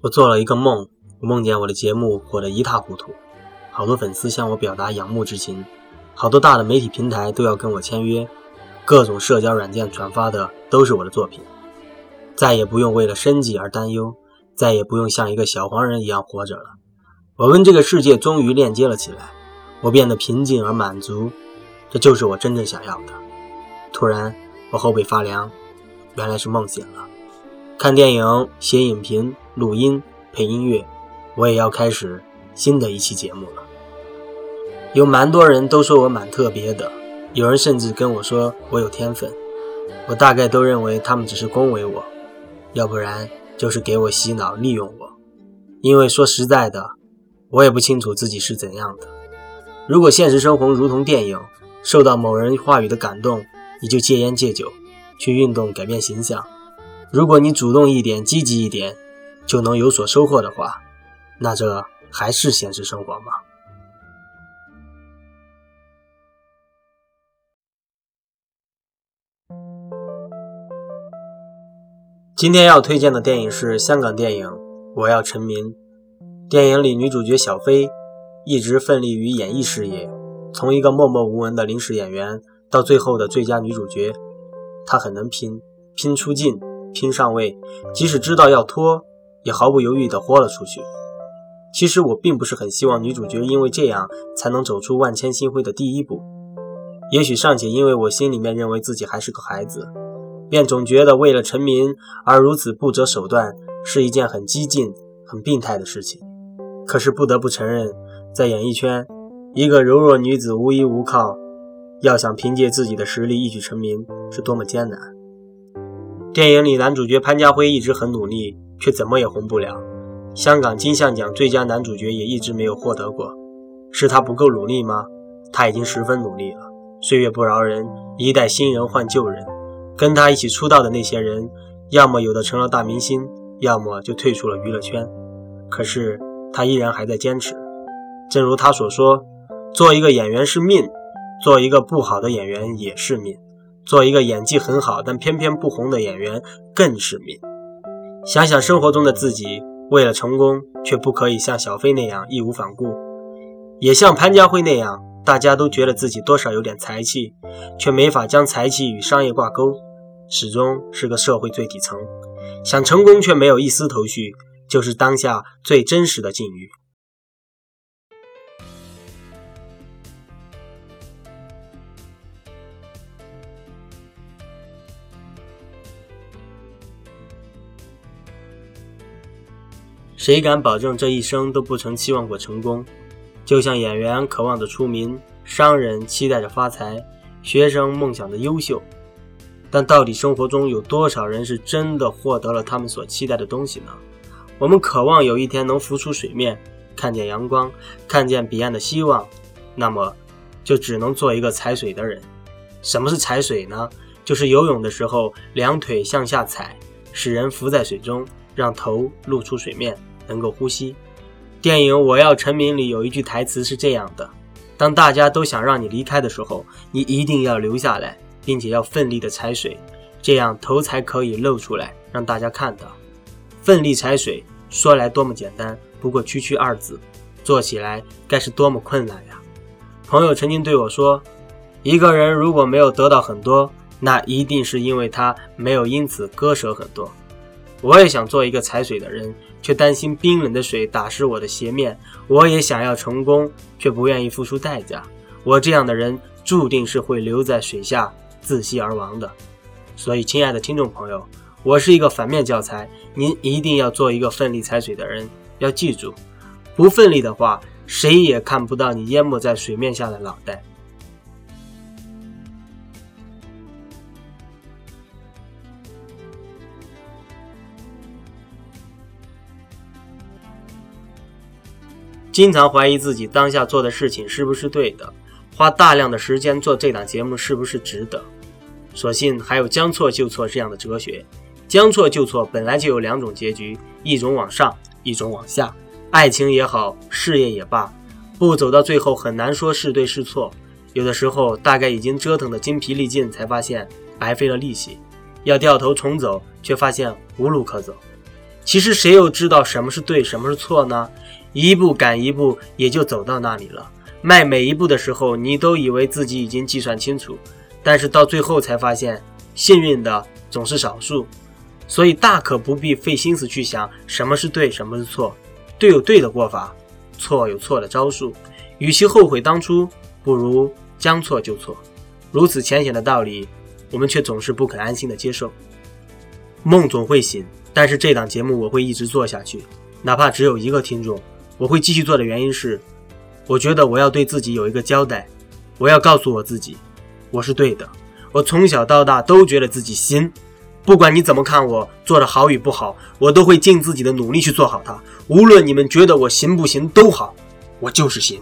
我做了一个梦，我梦见我的节目火得一塌糊涂，好多粉丝向我表达仰慕之情，好多大的媒体平台都要跟我签约，各种社交软件转发的都是我的作品，再也不用为了生计而担忧，再也不用像一个小黄人一样活着了。我跟这个世界终于链接了起来，我变得平静而满足，这就是我真正想要的。突然，我后背发凉，原来是梦醒了。看电影、写影评、录音、配音乐，我也要开始新的一期节目了。有蛮多人都说我蛮特别的，有人甚至跟我说我有天分。我大概都认为他们只是恭维我，要不然就是给我洗脑利用我。因为说实在的，我也不清楚自己是怎样的。如果现实生活如同电影，受到某人话语的感动，你就戒烟戒酒，去运动改变形象。如果你主动一点、积极一点，就能有所收获的话，那这还是现实生活吗？今天要推荐的电影是香港电影《我要成名》。电影里女主角小飞一直奋力于演艺事业，从一个默默无闻的临时演员到最后的最佳女主角，她很能拼，拼出镜。拼上位，即使知道要拖，也毫不犹豫地豁了出去。其实我并不是很希望女主角因为这样才能走出万千星辉的第一步。也许尚且因为我心里面认为自己还是个孩子，便总觉得为了成名而如此不择手段是一件很激进、很病态的事情。可是不得不承认，在演艺圈，一个柔弱女子无依无靠，要想凭借自己的实力一举成名，是多么艰难。电影里男主角潘家辉一直很努力，却怎么也红不了。香港金像奖最佳男主角也一直没有获得过，是他不够努力吗？他已经十分努力了。岁月不饶人，一代新人换旧人，跟他一起出道的那些人，要么有的成了大明星，要么就退出了娱乐圈。可是他依然还在坚持。正如他所说：“做一个演员是命，做一个不好的演员也是命。”做一个演技很好但偏偏不红的演员更是命。想想生活中的自己，为了成功，却不可以像小飞那样义无反顾，也像潘家辉那样，大家都觉得自己多少有点才气，却没法将才气与商业挂钩，始终是个社会最底层。想成功却没有一丝头绪，就是当下最真实的境遇。谁敢保证这一生都不曾期望过成功？就像演员渴望着出名，商人期待着发财，学生梦想着优秀。但到底生活中有多少人是真的获得了他们所期待的东西呢？我们渴望有一天能浮出水面，看见阳光，看见彼岸的希望，那么就只能做一个踩水的人。什么是踩水呢？就是游泳的时候两腿向下踩，使人浮在水中，让头露出水面。能够呼吸。电影《我要成名》里有一句台词是这样的：“当大家都想让你离开的时候，你一定要留下来，并且要奋力的踩水，这样头才可以露出来，让大家看到。奋力踩水说来多么简单，不过区区二字，做起来该是多么困难呀！”朋友曾经对我说：“一个人如果没有得到很多，那一定是因为他没有因此割舍很多。”我也想做一个踩水的人。却担心冰冷的水打湿我的鞋面。我也想要成功，却不愿意付出代价。我这样的人注定是会留在水下窒息而亡的。所以，亲爱的听众朋友，我是一个反面教材，您一定要做一个奋力踩水的人。要记住，不奋力的话，谁也看不到你淹没在水面下的脑袋。经常怀疑自己当下做的事情是不是对的，花大量的时间做这档节目是不是值得？所幸还有将错就错这样的哲学，将错就错本来就有两种结局，一种往上，一种往下。爱情也好，事业也罢，不走到最后很难说是对是错。有的时候大概已经折腾的精疲力尽，才发现白费了力气，要掉头重走，却发现无路可走。其实谁又知道什么是对，什么是错呢？一步赶一步，也就走到那里了。迈每一步的时候，你都以为自己已经计算清楚，但是到最后才发现，幸运的总是少数。所以大可不必费心思去想什么是对，什么是错。对有对的过法，错有错的招数。与其后悔当初，不如将错就错。如此浅显的道理，我们却总是不肯安心的接受。梦总会醒。但是这档节目我会一直做下去，哪怕只有一个听众，我会继续做的原因是，我觉得我要对自己有一个交代，我要告诉我自己，我是对的。我从小到大都觉得自己行，不管你怎么看我做的好与不好，我都会尽自己的努力去做好它。无论你们觉得我行不行都好，我就是行。